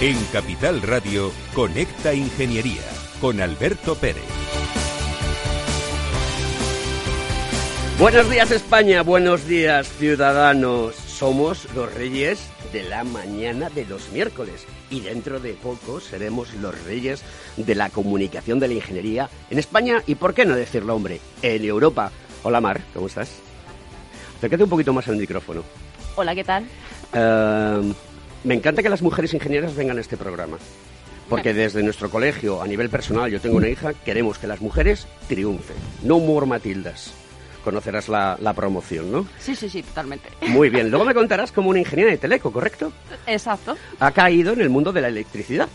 En Capital Radio, Conecta Ingeniería con Alberto Pérez. Buenos días España, buenos días ciudadanos. Somos los reyes de la mañana de los miércoles y dentro de poco seremos los reyes de la comunicación de la ingeniería en España y, por qué no decirlo, hombre, en Europa. Hola Mar, ¿cómo estás? Acércate un poquito más al micrófono. Hola, ¿qué tal? Eh, me encanta que las mujeres ingenieras vengan a este programa. Porque desde nuestro colegio, a nivel personal, yo tengo una hija, queremos que las mujeres triunfen. No more Matildas. Conocerás la, la promoción, ¿no? Sí, sí, sí, totalmente. Muy bien. Luego me contarás como una ingeniera de Teleco, ¿correcto? Exacto. Ha caído en el mundo de la electricidad.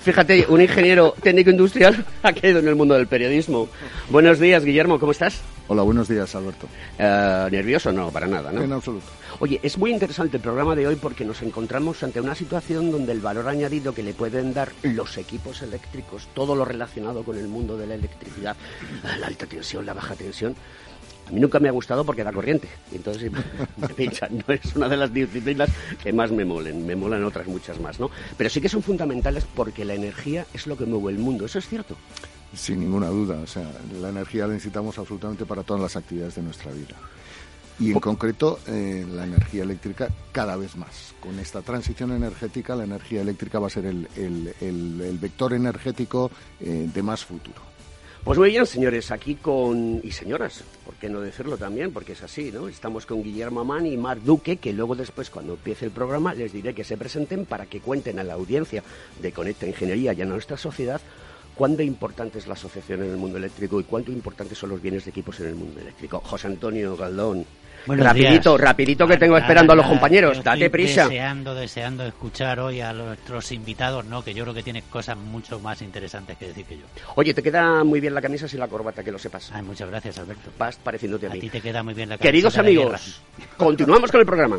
Fíjate, un ingeniero técnico industrial ha caído en el mundo del periodismo. Buenos días, Guillermo, ¿cómo estás? Hola, buenos días, Alberto. Eh, ¿Nervioso? No, para nada, ¿no? En absoluto. Oye, es muy interesante el programa de hoy porque nos encontramos ante una situación donde el valor añadido que le pueden dar los equipos eléctricos, todo lo relacionado con el mundo de la electricidad, la alta tensión, la baja tensión, a mí nunca me ha gustado porque da corriente. Y entonces me pinchan. No es una de las disciplinas que más me molen. Me molan otras muchas más, ¿no? Pero sí que son fundamentales porque la energía es lo que mueve el mundo. ¿Eso es cierto? Sin ninguna duda. O sea, la energía la necesitamos absolutamente para todas las actividades de nuestra vida. Y en concreto, eh, la energía eléctrica cada vez más. Con esta transición energética, la energía eléctrica va a ser el, el- el- el vector energético eh, de más futuro. Pues muy bien, señores, aquí con... y señoras, ¿por qué no decirlo también? Porque es así, ¿no? Estamos con Guillermo Amán y Mar Duque, que luego después, cuando empiece el programa, les diré que se presenten para que cuenten a la audiencia de Conecta Ingeniería y a nuestra sociedad cuánto importante es la asociación en el mundo eléctrico y cuánto importantes son los bienes de equipos en el mundo eléctrico. José Antonio Galdón. Buenos rapidito, días. rapidito que tengo esperando a los compañeros. Date prisa. Deseando, deseando escuchar hoy a nuestros invitados, ¿no? Que yo creo que tienen cosas mucho más interesantes que decir que yo. Oye, te queda muy bien la camisa sin la corbata, que lo sepas. Ay, muchas gracias, Alberto. Vas pareciéndote a A mí. ti te queda muy bien la camiseta Queridos amigos, continuamos con el programa.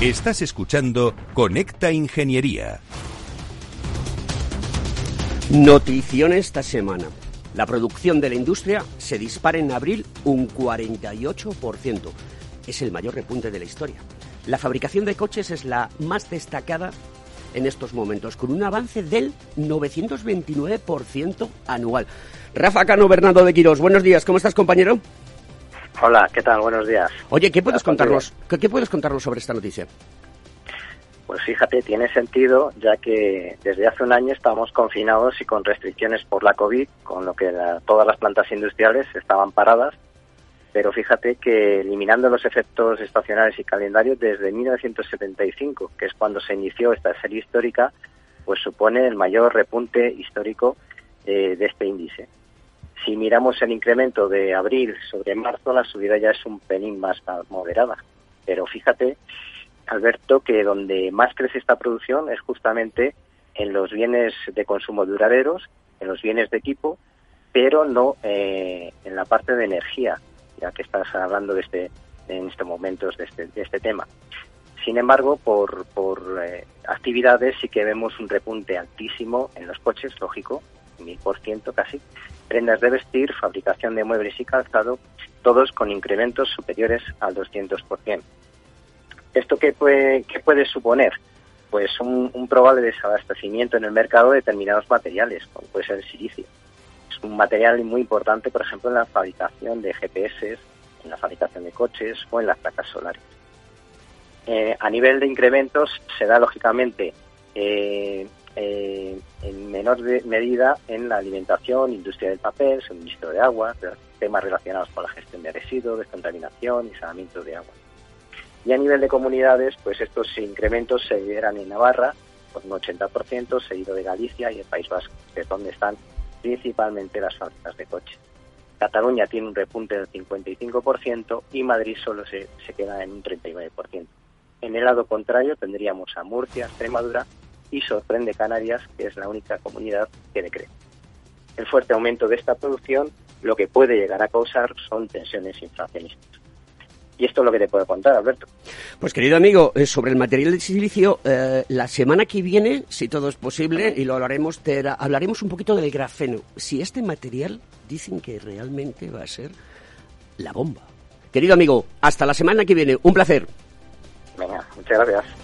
Estás escuchando Conecta Ingeniería. Notición esta semana. La producción de la industria se dispara en abril un 48%. Es el mayor repunte de la historia. La fabricación de coches es la más destacada en estos momentos, con un avance del 929% anual. Rafa Cano, Bernardo de Quirós, buenos días, ¿cómo estás, compañero? Hola, ¿qué tal? Buenos días. Oye, ¿qué puedes contarnos? ¿Qué, qué puedes contarnos sobre esta noticia? Pues fíjate, tiene sentido ya que desde hace un año estamos confinados y con restricciones por la COVID, con lo que la- todas las plantas industriales estaban paradas. Pero fíjate que eliminando los efectos estacionales y calendarios desde 1975, que es cuando se inició esta serie histórica, pues supone el mayor repunte histórico eh, de este índice. Si miramos el incremento de abril sobre marzo, la subida ya es un pelín más moderada. Pero fíjate, Alberto, que donde más crece esta producción es justamente en los bienes de consumo duraderos, en los bienes de equipo, pero no eh, en la parte de energía, ya que estás hablando de este, en estos momentos de este, de este tema. Sin embargo, por, por eh, actividades sí que vemos un repunte altísimo en los coches, lógico, mil por ciento casi, prendas de vestir, fabricación de muebles y calzado, todos con incrementos superiores al 200%. ¿Esto qué puede, qué puede suponer? Pues un, probable desabastecimiento en el mercado de determinados materiales, como puede ser el silicio. Es un material muy importante, por ejemplo, en la fabricación de GPS, en la fabricación de coches o en las placas solares. Eh, a nivel de incrementos se da lógicamente eh, eh, en menor medida en la alimentación, industria del papel, suministro de agua, temas relacionados con la gestión de residuos, descontaminación y saneamiento de agua. Y a nivel de comunidades, pues estos incrementos se dieran en Navarra por un 80%, seguido de Galicia y el País Vasco, que es donde están principalmente las fábricas de coches. Cataluña tiene un repunte del 55% y Madrid solo se, se queda en un 39%. En el lado contrario tendríamos a Murcia, Extremadura y sorprende Canarias, que es la única comunidad que decrece. El fuerte aumento de esta producción lo que puede llegar a causar son tensiones inflacionistas. Y esto es lo que te puedo contar, Alberto. Pues querido amigo, eh, sobre el material de silicio, eh, la semana que viene, si todo es posible, y lo hablaremos, te hablaremos un poquito del grafeno. Si este material dicen que realmente va a ser la bomba. Querido amigo, hasta la semana que viene. Un placer. Venga, muchas gracias.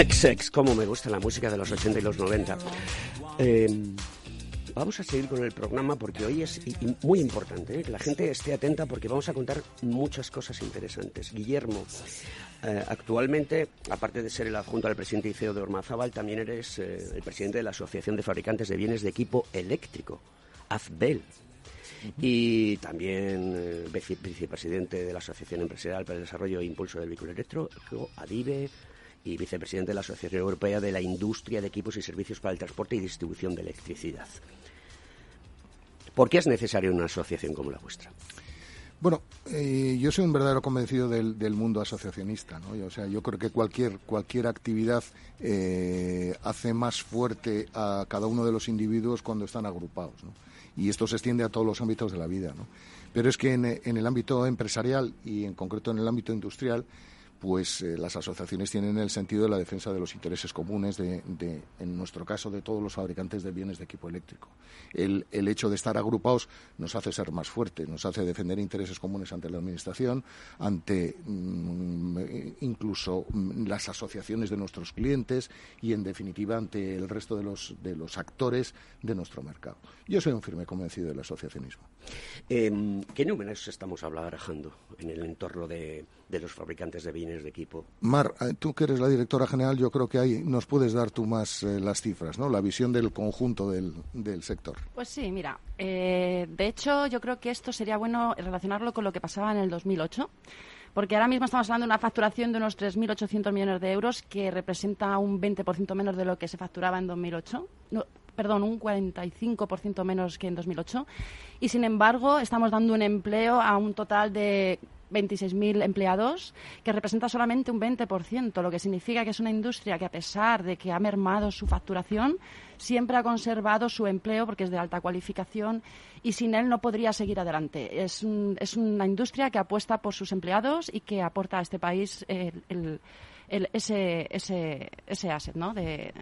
Inexex, como me gusta la música de los 80 y los 90. Eh, vamos a seguir con el programa porque hoy es muy importante ¿eh? que la gente esté atenta porque vamos a contar muchas cosas interesantes. Guillermo, eh, actualmente, aparte de ser el adjunto al presidente ICEO de Ormazábal, también eres eh, el presidente de la Asociación de Fabricantes de Bienes de Equipo Eléctrico, AFBEL. Y también vicepresidente de la Asociación Empresarial para el Desarrollo e Impulso del Vehículo Eléctrico, ADIVE, y vicepresidente de la Asociación Europea de la Industria de Equipos y Servicios para el Transporte y Distribución de Electricidad. ¿Por qué es necesaria una asociación como la vuestra? Bueno, eh, yo soy un verdadero convencido del, mundo asociacionista, ¿no? O sea, yo creo que cualquier cualquier actividad eh, hace más fuerte a cada uno de los individuos cuando están agrupados, ¿no? Y esto se extiende a todos los ámbitos de la vida, ¿no? Pero es que en, en el ámbito empresarial y en concreto en el ámbito industrial pues eh, las asociaciones tienen el sentido de la defensa de los intereses comunes, de, en nuestro caso, de todos los fabricantes de bienes de equipo eléctrico. El, hecho de estar agrupados nos hace ser más fuertes, nos hace defender intereses comunes ante la Administración, ante mm, incluso mm, las asociaciones de nuestros clientes y, en definitiva, ante el resto de los, de los actores de nuestro mercado. Yo soy un firme convencido del asociacionismo. Em, ¿Qué números estamos hablando en el entorno de los fabricantes de bienes? De equipo. Mar, eh, tú que eres la directora general, yo creo que ahí nos puedes dar tú más eh, las cifras, ¿no? La visión del conjunto del, del sector. Pues sí, mira, eh, de hecho yo creo que esto sería bueno relacionarlo con lo que pasaba en el 2008 porque ahora mismo estamos hablando de una facturación de unos 3.800 millones de euros que representa un 20% menos de lo que se facturaba en 2008. perdón, un 45% menos que en 2008. Y sin embargo, estamos dando un empleo a un total de 26.000 empleados, que representa solamente un 20%, lo que significa que es una industria que, a pesar de que ha mermado su facturación, siempre ha conservado su empleo porque es de alta cualificación y sin él no podría seguir adelante. Es, es una industria que apuesta por sus empleados y que aporta a este país el, ese, ese, ese asset ¿no? de,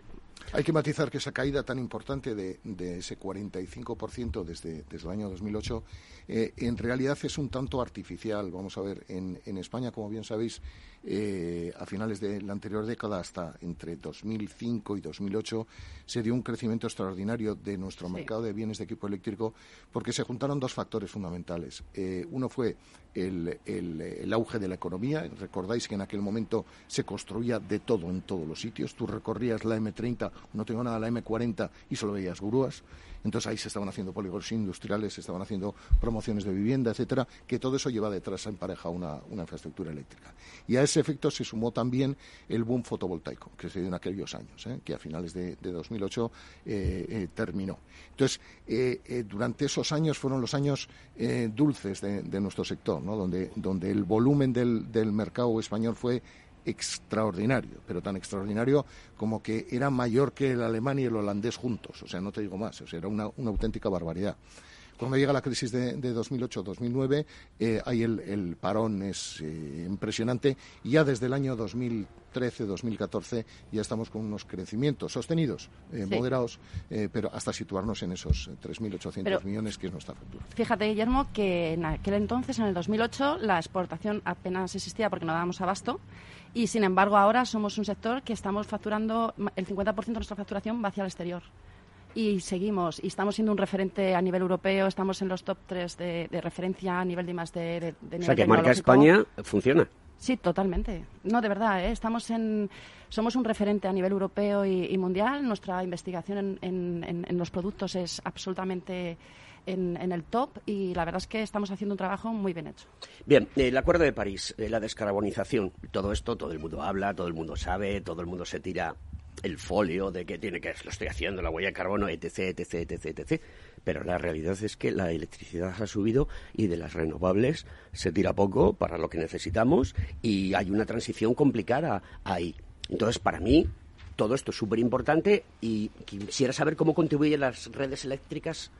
hay que matizar que esa caída tan importante de, de ese 45% desde, desde el año 2008 eh, en realidad es un tanto artificial. Vamos a ver, en, en España, como bien sabéis, eh, a finales de la anterior década, hasta entre 2005 y 2008, se dio un crecimiento extraordinario de nuestro mercado de bienes de equipo eléctrico porque se juntaron dos factores fundamentales. Eh, uno fue el, el, auge de la economía. Recordáis que en aquel momento se construía de todo en todos los sitios. Tú recorrías la M30, no tengo nada, la M40 y solo veías grúas. Entonces ahí se estaban haciendo polígonos industriales, se estaban haciendo promociones de vivienda, etcétera, que todo eso lleva detrás en pareja una, infraestructura eléctrica. Y a ese efecto se sumó también el boom fotovoltaico, que se dio en aquellos años, ¿eh? que a finales de, 2008 eh, eh, terminó. Entonces, durante esos años fueron los años dulces de, nuestro sector, ¿no? donde, donde el volumen del mercado español fue extraordinario, pero tan extraordinario como que era mayor que el alemán y el holandés juntos, o sea, no te digo más, o sea, era una, una auténtica barbaridad. Cuando llega la crisis de, 2008-2009, eh, ahí el, parón es eh, impresionante y ya desde el año 2013-2014 ya estamos con unos crecimientos sostenidos, eh, moderados, pero hasta situarnos en esos 3.800 millones que es nuestra factura. Fíjate, Guillermo, que en aquel entonces, en el 2008, la exportación apenas existía porque no dábamos abasto y, sin embargo, ahora somos un sector que estamos facturando, el 50% de nuestra facturación va hacia el exterior y seguimos. Y estamos siendo un referente a nivel europeo, estamos en los top 3 de, referencia a nivel de más de, de, O sea, que marca España funciona. Sí, totalmente. No, de verdad, ¿eh? estamos en, somos un referente a nivel europeo y, mundial. Nuestra investigación en, en, los productos es absolutamente en, el top y la verdad es que estamos haciendo un trabajo muy bien hecho. Bien, el Acuerdo de París, eh, la descarbonización, todo esto todo el mundo habla, todo el mundo sabe, todo el mundo se tira el folio de que tiene que lo estoy haciendo, la huella de carbono, etc, etc, etc, etc. Pero la realidad es que la electricidad ha subido y de las renovables se tira poco para lo que necesitamos y hay una transición complicada ahí. Entonces, para mí, todo esto es súper importante y quisiera saber cómo contribuyen las redes eléctricas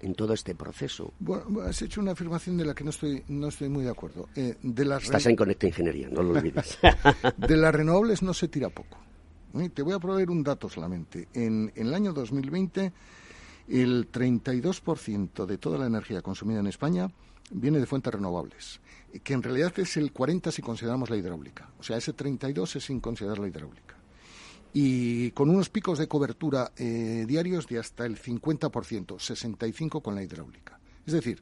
en todo este proceso. Bueno, has hecho una afirmación de la que no estoy, no estoy muy de acuerdo. Eh, de las Estás en Conecta Ingeniería, no lo olvides. de las renovables no se tira poco. Te voy a proveer un dato solamente. En, el año 2020, el 32% de toda la energía consumida en España viene de fuentes renovables, que en realidad es el 40 si consideramos la hidráulica. O sea, ese 32 es sin considerar la hidráulica. Y con unos picos de cobertura eh, diarios de hasta el 50%, 65 con la hidráulica. Es decir,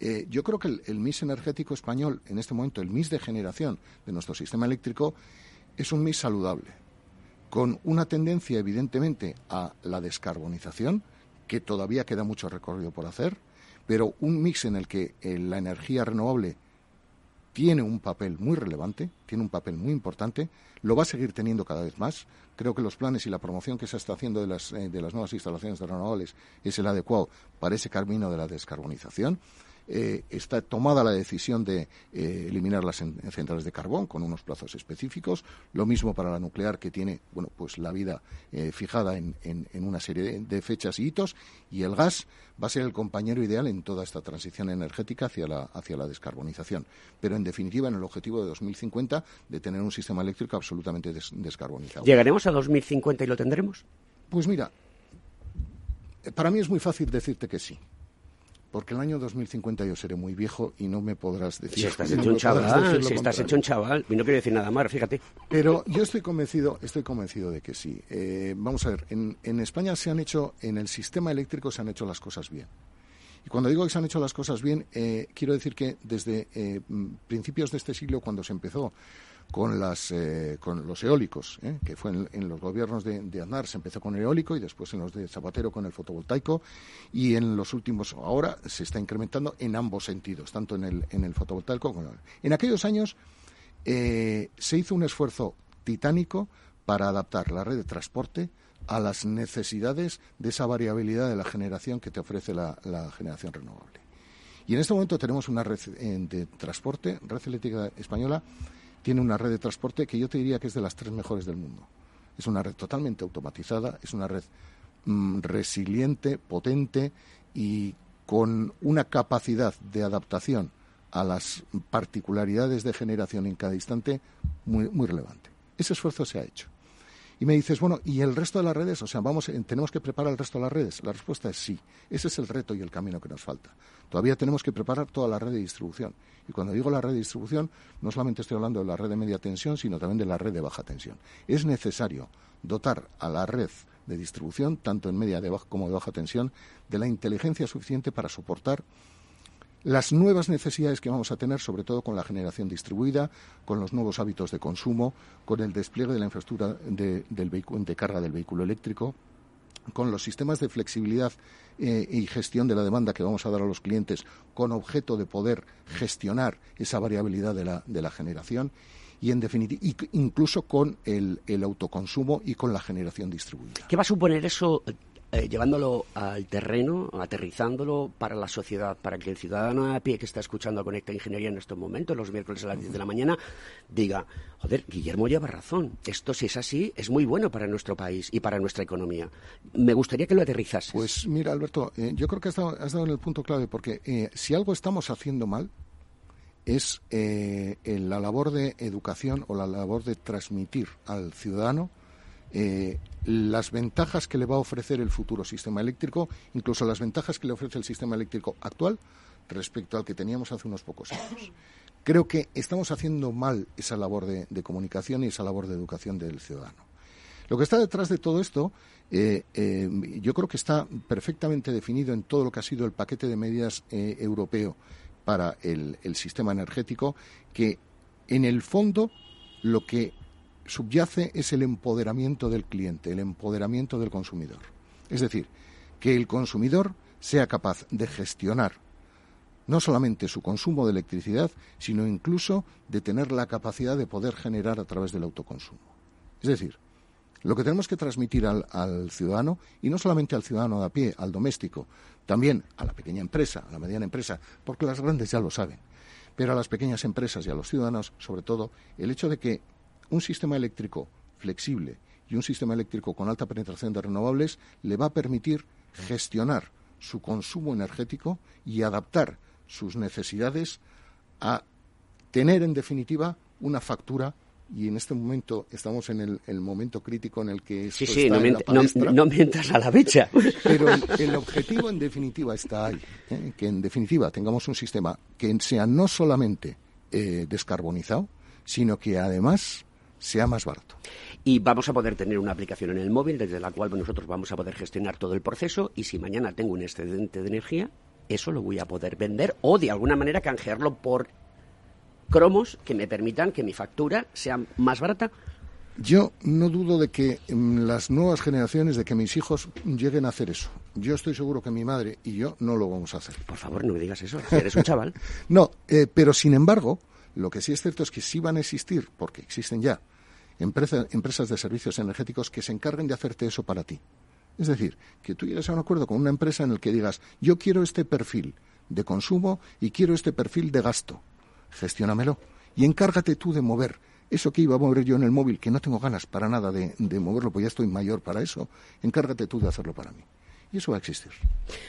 eh, yo creo que el, el mix energético español, en este momento, el mix de generación de nuestro sistema eléctrico, es un mix saludable con una tendencia evidentemente a la descarbonización, que todavía queda mucho recorrido por hacer, pero un mix en el que eh, la energía renovable tiene un papel muy relevante, tiene un papel muy importante, lo va a seguir teniendo cada vez más. Creo que los planes y la promoción que se está haciendo de las, eh, de las nuevas instalaciones de renovables es el adecuado para ese camino de la descarbonización. Eh, está tomada la decisión de eh, eliminar las centrales de carbón con unos plazos específicos. Lo mismo para la nuclear, que tiene bueno, pues la vida eh, fijada en, una serie de, fechas y hitos. Y el gas va a ser el compañero ideal en toda esta transición energética hacia la, hacia la descarbonización. Pero, en definitiva, en el objetivo de 2050 de tener un sistema eléctrico absolutamente descarbonizado. ¿Llegaremos a 2050 y lo tendremos? Pues mira, para mí es muy fácil decirte que sí porque el año 2050 yo seré muy viejo y no me podrás decir. Si estás hecho un chaval, si estás hecho un chaval, y no quiero decir nada más, fíjate. Pero yo estoy convencido, estoy convencido de que sí. Eh, vamos a ver, en, España se han hecho, en el sistema eléctrico se han hecho las cosas bien. Y cuando digo que se han hecho las cosas bien, eh, quiero decir que desde eh, principios de este siglo, cuando se empezó con, las, eh, con los eólicos, ¿eh? que fue en, los gobiernos de, de, Aznar, se empezó con el eólico y después en los de Zapatero con el fotovoltaico y en los últimos ahora se está incrementando en ambos sentidos, tanto en el, en el fotovoltaico como en el... En aquellos años eh, se hizo un esfuerzo titánico para adaptar la red de transporte a las necesidades de esa variabilidad de la generación que te ofrece la, la generación renovable. Y en este momento tenemos una red de transporte, red eléctrica española, tiene una red de transporte que yo te diría que es de las tres mejores del mundo. Es una red totalmente automatizada, es una red mm, resiliente, potente y con una capacidad de adaptación a las particularidades de generación en cada instante muy, muy relevante. Ese esfuerzo se ha hecho. Y me dices, bueno, ¿y el resto de las redes? O sea, vamos, ¿tenemos que preparar el resto de las redes? La respuesta es sí. Ese es el reto y el camino que nos falta. Todavía tenemos que preparar toda la red de distribución. Y cuando digo la red de distribución, no solamente estoy hablando de la red de media tensión, sino también de la red de baja tensión. Es necesario dotar a la red de distribución, tanto en media como de baja tensión, de la inteligencia suficiente para soportar las nuevas necesidades que vamos a tener, sobre todo con la generación distribuida, con los nuevos hábitos de consumo, con el despliegue de la infraestructura de, del de carga del vehículo eléctrico, con los sistemas de flexibilidad eh, y gestión de la demanda que vamos a dar a los clientes con objeto de poder gestionar esa variabilidad de la, de la generación y en definitiva incluso con el, el, autoconsumo y con la generación distribuida. ¿Qué va a suponer eso eh, llevándolo al terreno, aterrizándolo para la sociedad, para que el ciudadano a pie que está escuchando a Conecta Ingeniería en estos momentos, los miércoles a las 10 de la mañana, diga, joder, Guillermo lleva razón, esto si es así es muy bueno para nuestro país y para nuestra economía. Me gustaría que lo aterrizases. Pues mira, Alberto, eh, yo creo que has dado, en el punto clave, porque eh, si algo estamos haciendo mal, es la labor de educación o la labor de transmitir al ciudadano eh, las ventajas que le va a ofrecer el futuro sistema eléctrico, incluso las ventajas que le ofrece el sistema eléctrico actual respecto al que teníamos hace unos pocos años. Creo que estamos haciendo mal esa labor de, comunicación y esa labor de educación del ciudadano. Lo que está detrás de todo esto, eh, eh, yo creo que está perfectamente definido en todo lo que ha sido el paquete de medidas europeo para el sistema energético, que en el fondo lo que subyace es el empoderamiento del cliente, el empoderamiento del consumidor. Es decir, que el consumidor sea capaz de gestionar no solamente su consumo de electricidad, sino incluso de tener la capacidad de poder generar a través del autoconsumo. Es decir, lo que tenemos que transmitir al, ciudadano, y no solamente al ciudadano de a pie, al doméstico, también a la pequeña empresa, a la mediana empresa, porque las grandes ya lo saben, pero a las pequeñas empresas y a los ciudadanos, sobre todo, el hecho de que un sistema eléctrico flexible y un sistema eléctrico con alta penetración de renovables le va a permitir gestionar su consumo energético y adaptar sus necesidades a tener, en definitiva, una factura y en este momento estamos en el, momento crítico en el que sí, sí, no, mientras a la fecha. Pero el, objetivo, en definitiva, está ahí. ¿eh? Que, en definitiva, tengamos un sistema que sea no solamente eh, descarbonizado, sino que además sea más barato. Y vamos a poder tener una aplicación en el móvil desde la cual nosotros vamos a poder gestionar todo el proceso y si mañana tengo un excedente de energía, eso lo voy a poder vender o de alguna manera canjearlo por cromos que me permitan que mi factura sea más barata. Yo no dudo de que las nuevas generaciones, de que mis hijos lleguen a hacer eso. Yo estoy seguro que mi madre y yo no lo vamos a hacer. Por favor, no me digas eso. Eres un chaval. no, eh, pero sin embargo, lo que sí es cierto es que sí van a existir, porque existen ya, empresas de servicios energéticos que se encarguen de hacerte eso para ti. Es decir, que tú llegues a un acuerdo con una empresa en el que digas, yo quiero este perfil de consumo y quiero este perfil de gasto. Gestiónamelo. Y encárgate tú de mover eso que iba a mover yo en el móvil, que no tengo ganas para nada de, de moverlo, pues ya estoy mayor para eso. Encárgate tú de hacerlo para mí eso va a existir.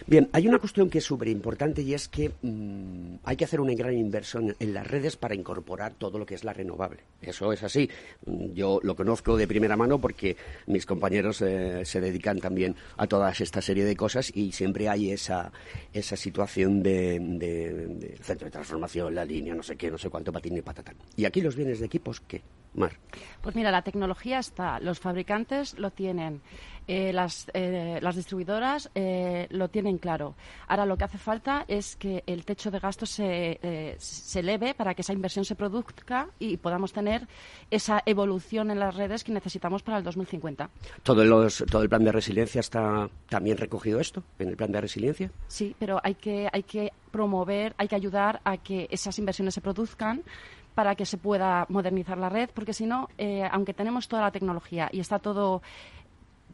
Bien, hay una cuestión que es súper importante y es que mm, hay que hacer una gran inversión en las redes para incorporar todo lo que es la renovable. Eso es así. Yo lo conozco de primera mano porque mis compañeros eh, se dedican también a toda esta serie de cosas y siempre hay esa, esa situación de, centro de transformación, la línea, no sé qué, no sé cuánto, patín y patatán. Y aquí los bienes de equipos, ¿qué? Mar. Pues mira, la tecnología está, los fabricantes lo tienen. Eh, las, eh, las, distribuidoras eh, lo tienen claro. Ahora lo que hace falta es que el techo de gasto se, se eleve para que esa inversión se produzca y podamos tener esa evolución en las redes que necesitamos para el 2050. ¿Todo, los, ¿Todo el plan de resiliencia está también recogido esto en el plan de resiliencia? Sí, pero hay que, hay que promover, hay que ayudar a que esas inversiones se produzcan para que se pueda modernizar la red, porque si no, aunque tenemos toda la tecnología y está todo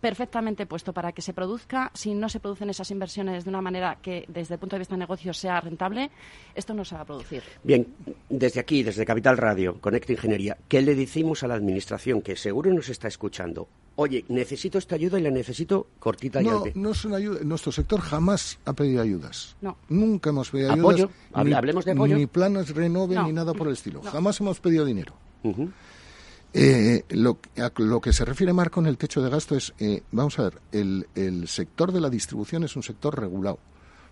perfectamente puesto para que se produzca. Si no se producen esas inversiones de una manera que, desde el punto de vista de negocio, sea rentable, esto no se va a producir. Bien, desde aquí, desde Capital Radio, Conecta Ingeniería, ¿qué le decimos a la Administración que seguro nos está escuchando? Oye, necesito esta ayuda y la necesito cortita no, y No, es una ayuda. Nuestro sector jamás ha pedido ayudas. No. Nunca hemos pedido ayudas. Ni, Hablemos de apoyo. Ni planes renove ni nada por el estilo. Jamás hemos pedido dinero. Eh, lo, que se refiere Marco en el techo de gasto es, eh, vamos a ver, el, el, sector de la distribución es un sector regulado,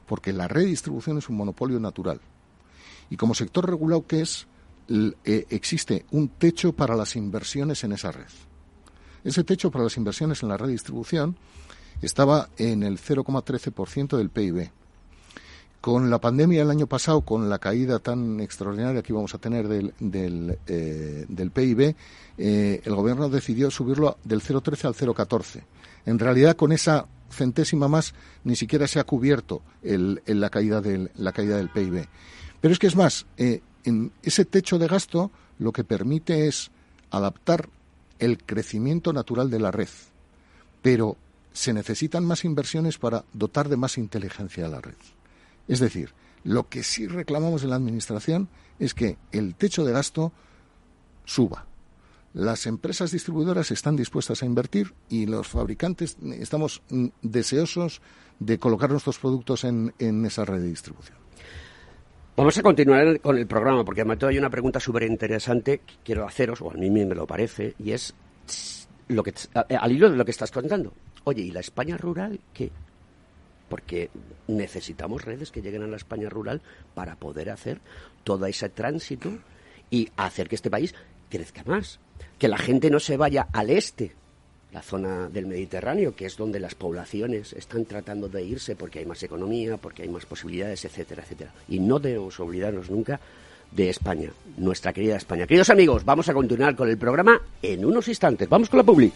porque la redistribución es un monopolio natural. Y como sector regulado que es, eh, existe un techo para las inversiones en esa red. Ese techo para las inversiones en la redistribución estaba en el 0,13% del PIB. Con la pandemia el año pasado, con la caída tan extraordinaria que íbamos a tener del, del, eh, del PIB, eh, el gobierno decidió subirlo del 0,13 al 0,14. En realidad, con esa centésima más ni siquiera se ha cubierto el, la, caída del, PIB. Pero es que es más, eh, en ese techo de gasto lo que permite es adaptar el crecimiento natural de la red, pero se necesitan más inversiones para dotar de más inteligencia a la red. Es decir, lo que sí reclamamos en la Administración es que el techo de gasto suba. Las empresas distribuidoras están dispuestas a invertir y los fabricantes estamos deseosos de colocar nuestros productos en, esa red de distribución. Vamos a continuar con el programa porque además hay una pregunta súper interesante que quiero haceros, o a mí me lo parece, y es lo que, al hilo de lo que estás contando. Oye, ¿y la España rural qué? Porque necesitamos redes que lleguen a la España rural para poder hacer todo ese tránsito y hacer que este país crezca más. Que la gente no se vaya al este, la zona del Mediterráneo, que es donde las poblaciones están tratando de irse porque hay más economía, porque hay más posibilidades, etcétera, etcétera. Y no debemos olvidarnos nunca de España, nuestra querida España. Queridos amigos, vamos a continuar con el programa en unos instantes. Vamos con la publi.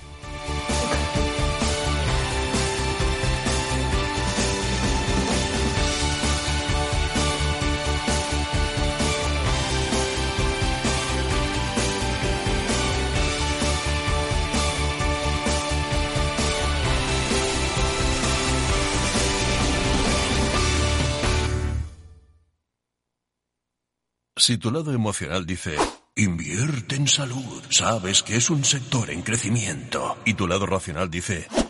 Si tu lado emocional dice, invierte en salud, sabes que es un sector en crecimiento, y tu lado racional dice,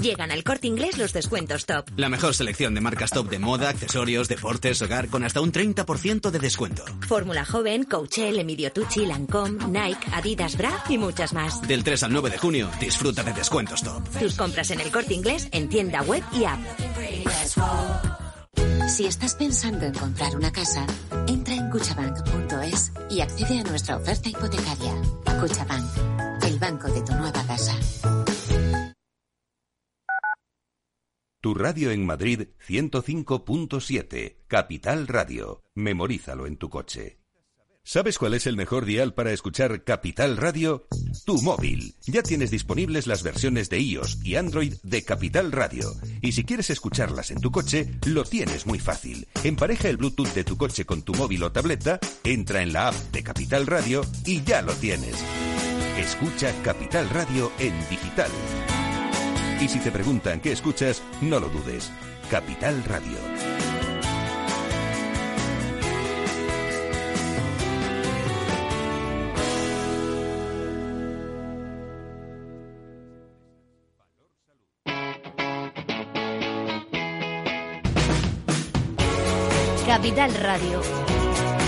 Llegan al corte inglés los descuentos top. La mejor selección de marcas top de moda, accesorios, deportes, hogar, con hasta un 30% de descuento. Fórmula Joven, Coachel, Emilio Tucci, Lancome, Nike, Adidas Bra y muchas más. Del 3 al 9 de junio, disfruta de descuentos top. Tus compras en el corte inglés en tienda web y app. Si estás pensando en comprar una casa, entra en cuchabank.es y accede a nuestra oferta hipotecaria. Cuchabank, el banco de tu nueva casa. Tu radio en Madrid 105.7, Capital Radio. Memorízalo en tu coche. ¿Sabes cuál es el mejor dial para escuchar Capital Radio? Tu móvil. Ya tienes disponibles las versiones de iOS y Android de Capital Radio. Y si quieres escucharlas en tu coche, lo tienes muy fácil. Empareja el Bluetooth de tu coche con tu móvil o tableta, entra en la app de Capital Radio y ya lo tienes. Escucha Capital Radio en digital. Y si te preguntan qué escuchas, no lo dudes. Capital Radio. Capital Radio.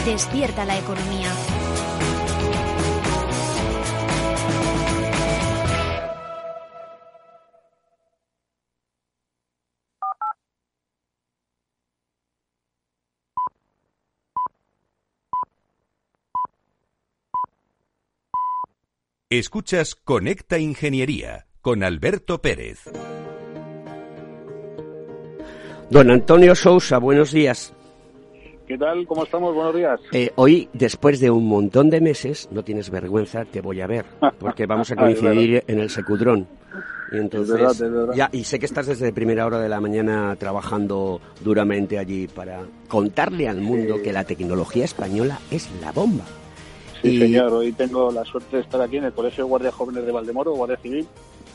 Despierta la economía. Escuchas Conecta Ingeniería con Alberto Pérez. Don Antonio Sousa, buenos días. ¿Qué tal? ¿Cómo estamos? Buenos días. Eh, hoy, después de un montón de meses, no tienes vergüenza, te voy a ver, porque vamos a coincidir en el Secudrón. Y entonces, ya, y sé que estás desde primera hora de la mañana trabajando duramente allí para contarle al mundo que la tecnología española es la bomba. Sí, señor. Hoy tengo la suerte de estar aquí en el Colegio de Guardias Jóvenes de Valdemoro, Guardia Civil,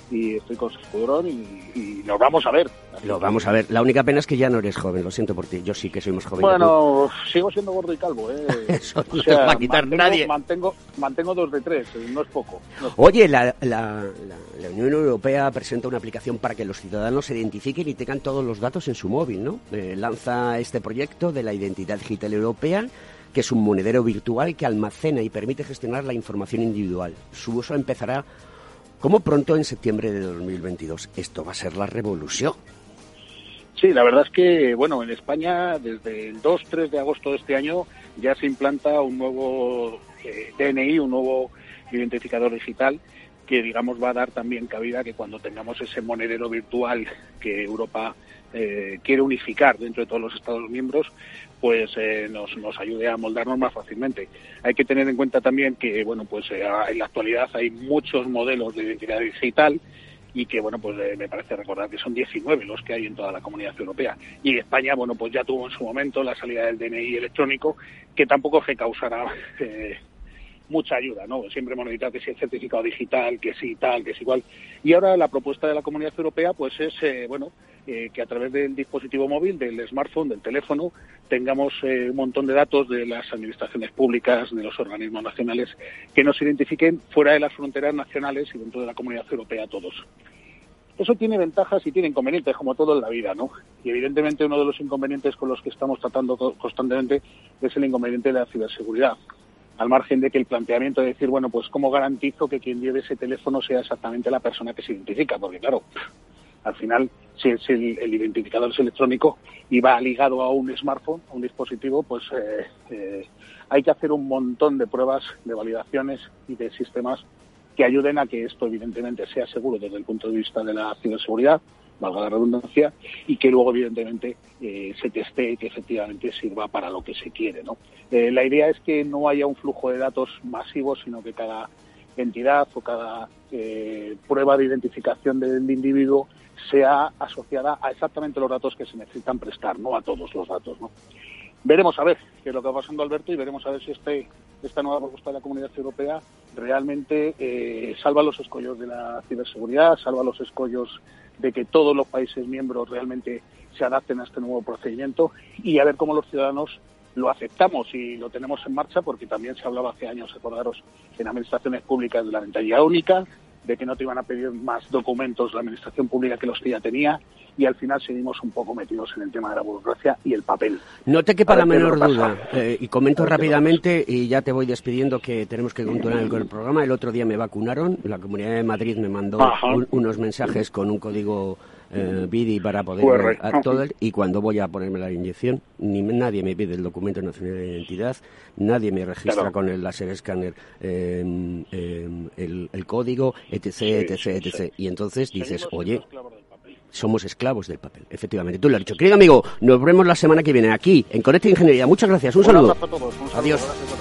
y estoy con su escuadrón y, y nos vamos a ver. Lo vamos a ver. La única pena es que ya no eres joven, lo siento por ti. Yo sí que soy más joven. Bueno, sigo siendo gordo y calvo, ¿eh? Eso no te va a quitar mantengo, nadie. Mantengo, mantengo dos de tres, eh, no es poco. no es poco. Oye, la, la- la- la Unión Europea presenta una aplicación para que los ciudadanos se identifiquen y tengan todos los datos en su móvil, ¿no? Eh, lanza este proyecto de la identidad digital europea, que es un monedero virtual que almacena y permite gestionar la información individual. Su uso empezará como pronto en septiembre de 2022. Esto va a ser la revolución. Sí, la verdad es que, bueno, en España desde el 2-3 de agosto de este año ya se implanta un nuevo eh, DNI, un nuevo identificador digital que, digamos, va a dar también cabida que cuando tengamos ese monedero virtual que Europa eh, quiere unificar dentro de todos los Estados miembros, pues eh, nos, nos ayude a moldarnos más fácilmente. Hay que tener en cuenta también que, bueno, pues eh, en la actualidad hay muchos modelos de identidad digital y que, bueno, pues eh, me parece recordar que son 19 los que hay en toda la comunidad europea. Y España, bueno, pues ya tuvo en su momento la salida del DNI electrónico, que tampoco es que causara eh, mucha ayuda, ¿no? Siempre hemos necesitado que si el certificado digital, que si tal, que si igual. Y ahora la propuesta de la comunidad europea, pues es, eh, bueno, eh, que a través del dispositivo móvil, del smartphone, del teléfono, tengamos eh, un montón de datos de las administraciones públicas, de los organismos nacionales, que nos identifiquen fuera de las fronteras nacionales y dentro de la comunidad europea todos. Eso tiene ventajas y tiene inconvenientes, como todo en la vida, ¿no? Y evidentemente uno de los inconvenientes con los que estamos tratando co- constantemente es el inconveniente de la ciberseguridad. Al margen de que el planteamiento de decir, bueno, pues cómo garantizo que quien lleve ese teléfono sea exactamente la persona que se identifica, porque claro, al final, si el identificador es electrónico y va ligado a un smartphone, a un dispositivo, pues eh, eh, hay que hacer un montón de pruebas, de validaciones y de sistemas que ayuden a que esto evidentemente sea seguro desde el punto de vista de la ciberseguridad, valga la redundancia, y que luego evidentemente eh, se testee que efectivamente sirva para lo que se quiere. ¿no? Eh, la idea es que no haya un flujo de datos masivo, sino que cada entidad o cada eh, prueba de identificación del individuo sea asociada a exactamente los datos que se necesitan prestar, no a todos los datos. ¿no? Veremos a ver qué es lo que va pasando Alberto y veremos a ver si este, esta nueva propuesta de la Comunidad Europea realmente eh, salva los escollos de la ciberseguridad, salva los escollos de que todos los países miembros realmente se adapten a este nuevo procedimiento y a ver cómo los ciudadanos lo aceptamos y lo tenemos en marcha porque también se hablaba hace años, recordaros, en administraciones públicas de la ventanilla única, de que no te iban a pedir más documentos la administración pública que los que ya tenía y al final seguimos un poco metidos en el tema de la burocracia y el papel. No te quepa la menor duda. Eh, y comento rápidamente y ya te voy despidiendo que tenemos que continuar con el programa. El otro día me vacunaron. La Comunidad de Madrid me mandó un- unos mensajes con un código eh, BIDI para poder QR. ver a todo el- y cuando voy a ponerme la inyección ni nadie me pide el documento nacional de identidad, nadie me registra Claro. con el láser escáner eh, eh, el, el código, etc, etc, etc. Y entonces dices, oye, somos esclavos del papel. Efectivamente, tú lo has dicho. Querido amigo, nos vemos la semana que viene aquí en Conecta Ingeniería. Muchas gracias. Un saludo. abrazo a todos, un saludo, Adiós. gracias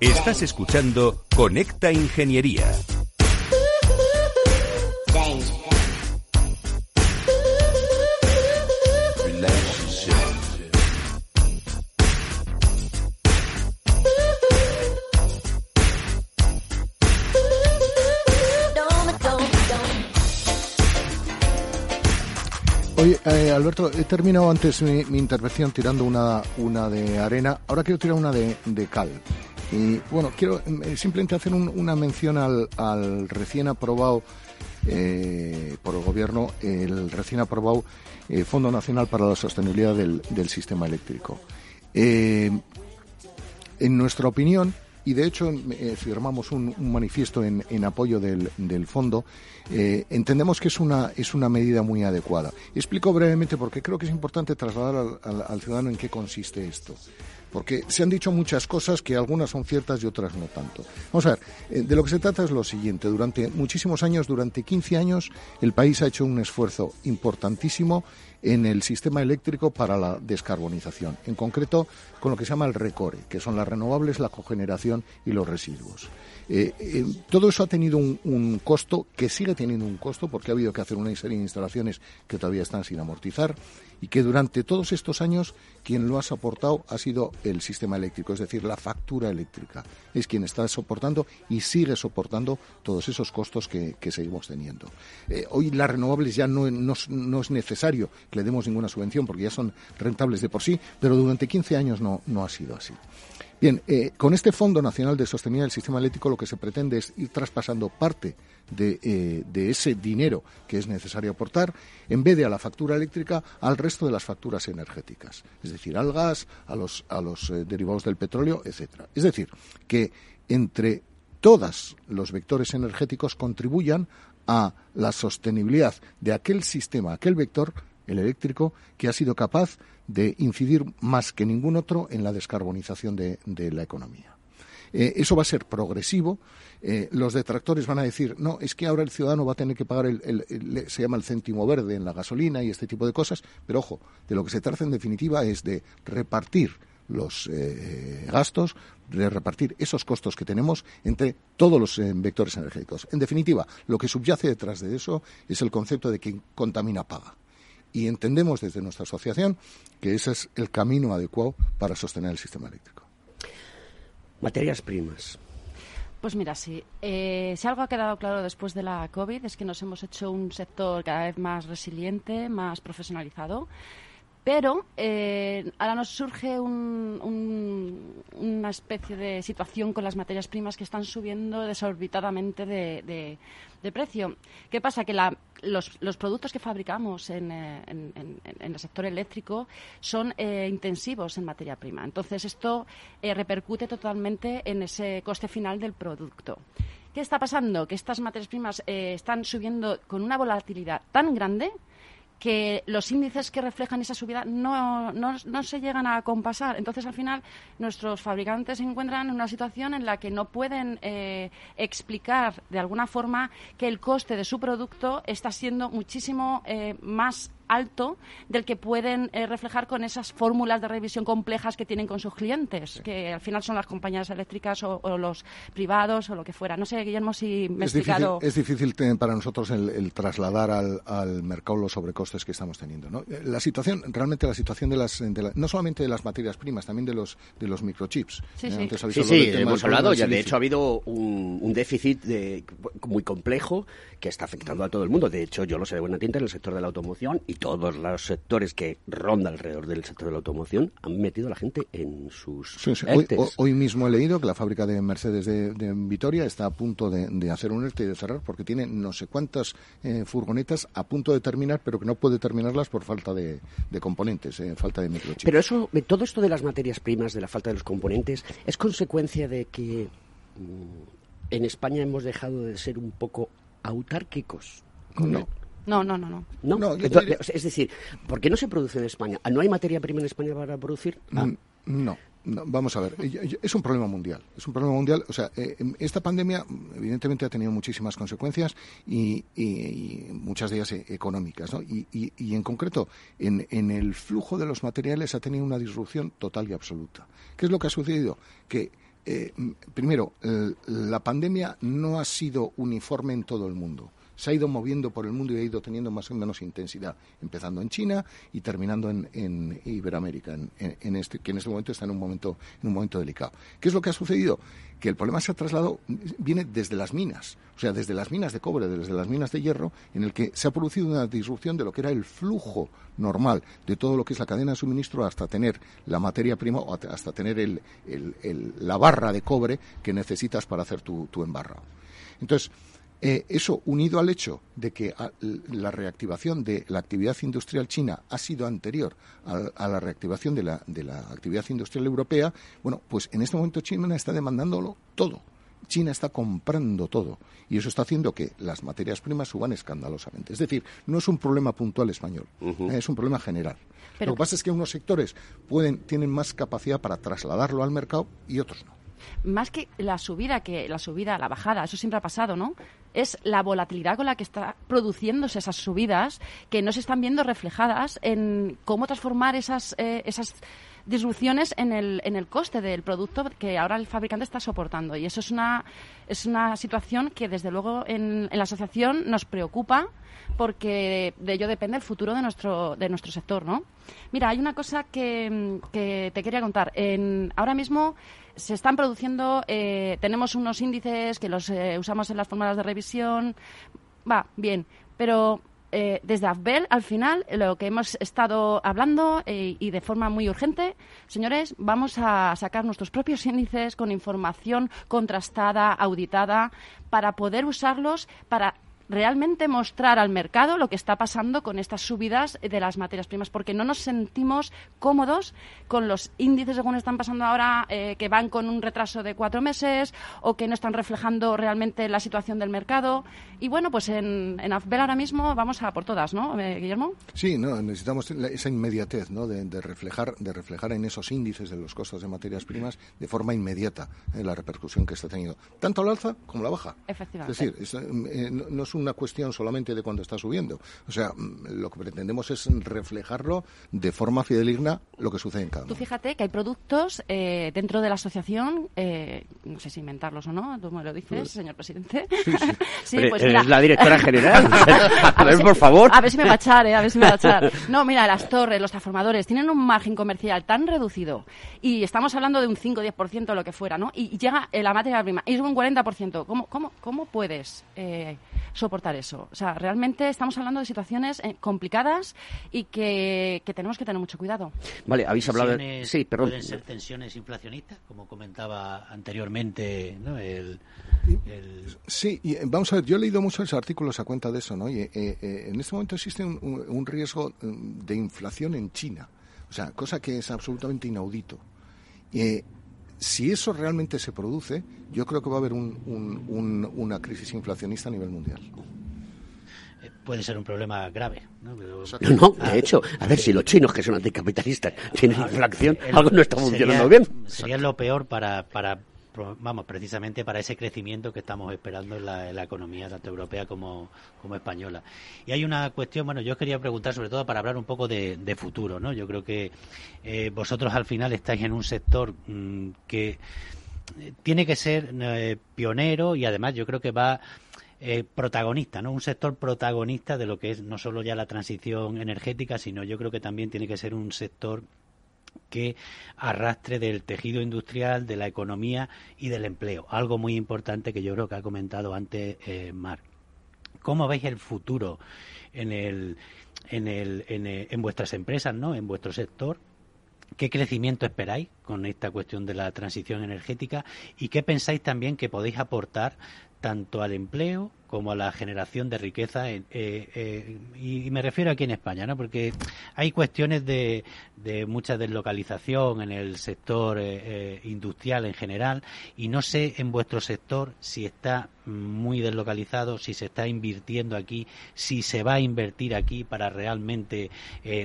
Estás escuchando Conecta Ingeniería. Oye, eh, Alberto, he terminado antes mi, intervención tirando una, una de arena. Ahora quiero tirar una de cal. Y bueno, quiero eh, simplemente hacer un- una mención al, al recién aprobado eh, por el Gobierno, el recién aprobado eh, Fondo Nacional para la Sostenibilidad del, Sistema Eléctrico. En nuestra opinión, y de hecho eh, firmamos un, manifiesto en, apoyo del, fondo, entendemos que es una, es una medida muy adecuada. Explico brevemente porque creo que es importante trasladar al ciudadano en qué consiste esto. Porque se han dicho muchas cosas que algunas son ciertas y otras no tanto. Vamos a ver, eh, de lo que se trata es lo siguiente. Durante muchísimos años, durante 15 años, el país ha hecho un esfuerzo importantísimo en el sistema eléctrico para la descarbonización. En concreto, con lo que se llama el RECORE, que son las renovables, la cogeneración y los residuos. Eh, eh, todo eso ha tenido un, costo que sigue teniendo un costo porque ha habido que hacer una serie de instalaciones que todavía están sin amortizar y que durante todos estos años quien lo ha soportado ha sido el sistema eléctrico, es decir, la factura eléctrica. Es quien está soportando y sigue soportando todos esos costos que, seguimos teniendo. Eh, hoy las renovables ya no, es- necesario que le demos ninguna subvención porque ya son rentables de por sí, pero durante 15 años no ha sido así. Bien, eh, con este Fondo Nacional de Sostenibilidad del Sistema Eléctrico lo que se pretende es ir traspasando parte de, eh, de ese dinero que es necesario aportar, en vez de a la factura eléctrica, al resto de las facturas energéticas, es decir, al gas, a los, a los eh, derivados del petróleo, etcétera. Es decir, que entre todos los vectores energéticos contribuyan a la sostenibilidad de aquel sistema, aquel vector, el eléctrico, que ha sido capaz de incidir más que ningún otro en la descarbonización de, la economía. Eh, eso va a ser progresivo. Eh, los detractores van a decir, no, es que ahora el ciudadano va a tener que pagar, el, se llama el céntimo verde en la gasolina y este tipo de cosas, pero ojo, de lo que se trata en definitiva es de repartir los eh, gastos, de repartir esos costos que tenemos entre todos los vectores energéticos. En definitiva, lo que subyace detrás de eso es el concepto de quien contamina paga. Y entendemos desde nuestra asociación que ese es el camino adecuado para sostener el sistema eléctrico. Materias primas. Pues mira, sí. Eh, si algo ha quedado claro después de la COVID es que nos hemos hecho un sector cada vez más resiliente, más profesionalizado. Pero eh, ahora nos surge un- un- una especie de situación con las materias primas que están subiendo desorbitadamente de, precio. ¿Qué pasa? Que los, productos que fabricamos en, eh, el sector eléctrico son eh, intensivos en materia prima. Entonces, esto repercute totalmente en ese coste final del producto. ¿Qué está pasando? Que estas materias primas están subiendo con una volatilidad tan grande que los índices que reflejan esa subida no, no, no se llegan a compasar. Entonces, al final, nuestros fabricantes se encuentran en una situación en la que no pueden eh, explicar de alguna forma que el coste de su producto está siendo muchísimo eh, más alto del que pueden eh, reflejar con esas fórmulas de revisión complejas que tienen con sus clientes, que al final son las compañías eléctricas o, o los privados o lo que fuera. No sé, Guillermo, si me he es difícil, explicado. es difícil para nosotros el, el trasladar al, al mercado los sobrecostes que estamos teniendo. ¿no? Eh, La situación, realmente la situación de las, de la- no solamente de las materias primas, también de los, de los microchips. Sí, Eh, sí. antes hemos hablado, ya de hecho ha habido un, un déficit de- muy complejo que está afectando a todo el mundo. De hecho, yo lo sé de buena tinta en el sector de la automoción y todos los sectores que rondan alrededor del sector de la automoción han metido a la gente en sus Sí, sí. Hoy, mismo he leído que la fábrica de Mercedes de, de Vitoria está a punto de, de hacer un ERTE y de cerrar porque tiene no sé cuántas eh, furgonetas a punto de terminar, pero que no puede terminarlas por falta de, de componentes, eh, falta de microchips. Pero eso, eh, todo esto de las materias primas, de la falta de los componentes, es consecuencia de que mm, en España hemos dejado de ser un poco autárquicos. con No. el- No, no, no, no. ¿No? No, Entonces, diría- es decir, ¿por qué no se produce en España? ¿No hay materia prima en España para producir? Ah, Mm, No, no, vamos a ver. Es un problema mundial. Es un problema mundial. O sea, eh, em, esta pandemia, evidentemente, ha tenido muchísimas consecuencias y, y- y muchas de ellas eh, económicas. ¿no? Y, y- y, en concreto, en, en el flujo de los materiales ha tenido una disrupción total y absoluta. ¿Qué es lo que ha sucedido? Que eh, primero, la pandemia no ha sido uniforme en todo el mundo se ha ido moviendo por el mundo y ha ido teniendo más o menos intensidad, empezando en China y terminando en, Iberoamérica, en, este, que en este momento está en un momento, en un momento delicado. ¿Qué es lo que ha sucedido? Que el problema se ha trasladado, viene desde las minas, o sea, desde las minas de cobre, desde las minas de hierro, en el que se ha producido una disrupción de lo que era el flujo normal de todo lo que es la cadena de suministro hasta tener la materia prima o hasta tener el, la barra de cobre que necesitas para hacer tu, tu embarrado. Entonces, eh, eso unido al hecho de que la reactivación de la actividad industrial china ha sido anterior a, la reactivación de la, de la, actividad industrial europea, bueno, pues en este momento China está demandándolo todo. China está comprando todo y eso está haciendo que las materias primas suban escandalosamente. Es decir, no es un problema puntual español, es un problema general. Lo que pasa es que unos sectores pueden, tienen más capacidad para trasladarlo al mercado y otros no más que la subida, que la subida, la bajada, eso siempre ha pasado, ¿no? Es la volatilidad con la que está produciéndose esas subidas que no se están viendo reflejadas en cómo transformar esas, eh, esas disrupciones en el, en el coste del producto que ahora el fabricante está soportando. Y eso es una, es una situación que, desde luego, en, la asociación nos preocupa porque de ello depende el futuro de nuestro, de nuestro sector, ¿no? Mira, hay una cosa que, que te quería contar. En, ahora mismo se están produciendo, eh, tenemos unos índices que los eh, usamos en las fórmulas de revisión. Va, bien, pero eh, desde AFBEL, al final, lo que hemos estado hablando y de forma muy urgente, señores, vamos a sacar nuestros propios índices con información contrastada, auditada, para poder usarlos para realmente mostrar al mercado lo que está pasando con estas subidas de las materias primas, porque no nos sentimos cómodos con los índices según están pasando ahora, eh, que van con un retraso de cuatro meses o que no están reflejando realmente la situación del mercado. Y bueno, pues en, en AFBEL ahora mismo vamos a por todas, ¿no, eh, Guillermo? Sí, no, necesitamos esa inmediatez, ¿no? De, reflejar, de reflejar en esos índices de los costos de materias primas de forma inmediata eh, la repercusión que está teniendo, tanto la alza como la baja. Efectivamente. Es decir, no, no es una cuestión solamente de cuando está subiendo. O sea, mm, lo que pretendemos es reflejarlo de forma fideligna lo que sucede en cada Tú fíjate que hay productos eh, dentro de la asociación, eh, no sé si inventarlos o no, tú me lo dices, pues señor presidente. Sí, pues eres la directora general. a ver, por favor. A ver si me va a echar, eh, a ver si me va a echar. No, mira, las torres, los transformadores, tienen un margen comercial tan reducido y estamos hablando de un 5 o 10% o lo que fuera, ¿no? Y, llega la materia prima y es un 40%. ¿Cómo, cómo, cómo puedes soportar eso. O sea, realmente estamos hablando de situaciones eh, complicadas y que, tenemos que tener mucho cuidado. Vale, habéis hablado de... Sí, perdón. ¿Pueden ser tensiones inflacionistas, como comentaba anteriormente ¿no? el, Sí, y eh, vamos a ver, yo he leído muchos artículos a cuenta de eso, ¿no? Y, eh, en este momento existe un, riesgo mm, de inflación en China, o sea, cosa que es absolutamente inaudito. Si eso realmente se produce, yo creo que va a haber una crisis inflacionista a nivel mundial puede ser un problema grave. No, no de ah, hecho, a ver, si los chinos que son anticapitalistas tienen inflación, algo no está funcionando bien. Sería lo peor para, para, vamos, precisamente para ese crecimiento que estamos esperando en la, economía tanto europea como, española. Y hay una cuestión, bueno, yo quería preguntar sobre todo para hablar un poco de, futuro, ¿no? Yo creo que eh, vosotros al final estáis en un sector mm, que eh, tiene que ser eh, pionero y además yo creo que va eh, protagonista, ¿no? Un sector protagonista de lo que es no solo ya la transición energética, sino yo creo que también tiene que ser un sector que arrastre del tejido industrial, de la economía y del empleo. Algo muy importante que yo creo que ha comentado antes eh, Mar. ¿Cómo veis el futuro en, el, en, el, en, en vuestras empresas, ¿no? en vuestro sector? ¿Qué crecimiento esperáis con esta cuestión de la transición energética? ¿Y qué pensáis también que podéis aportar tanto al empleo como a la generación de riqueza eh, eh, y, me refiero aquí en España no porque hay cuestiones de, de mucha deslocalización en el sector eh, industrial en general y no sé en vuestro sector si está muy deslocalizado si se está invirtiendo aquí si se va a invertir aquí para realmente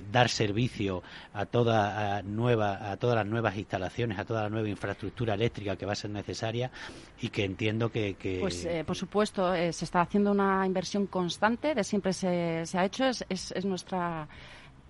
dar servicio a toda nueva a todas las nuevas instalaciones a toda la nueva infraestructura eléctrica que va a ser necesaria y que entiendo que, pues por supuesto se está haciendo una inversión constante, de siempre se, se ha hecho, es, es, nuestra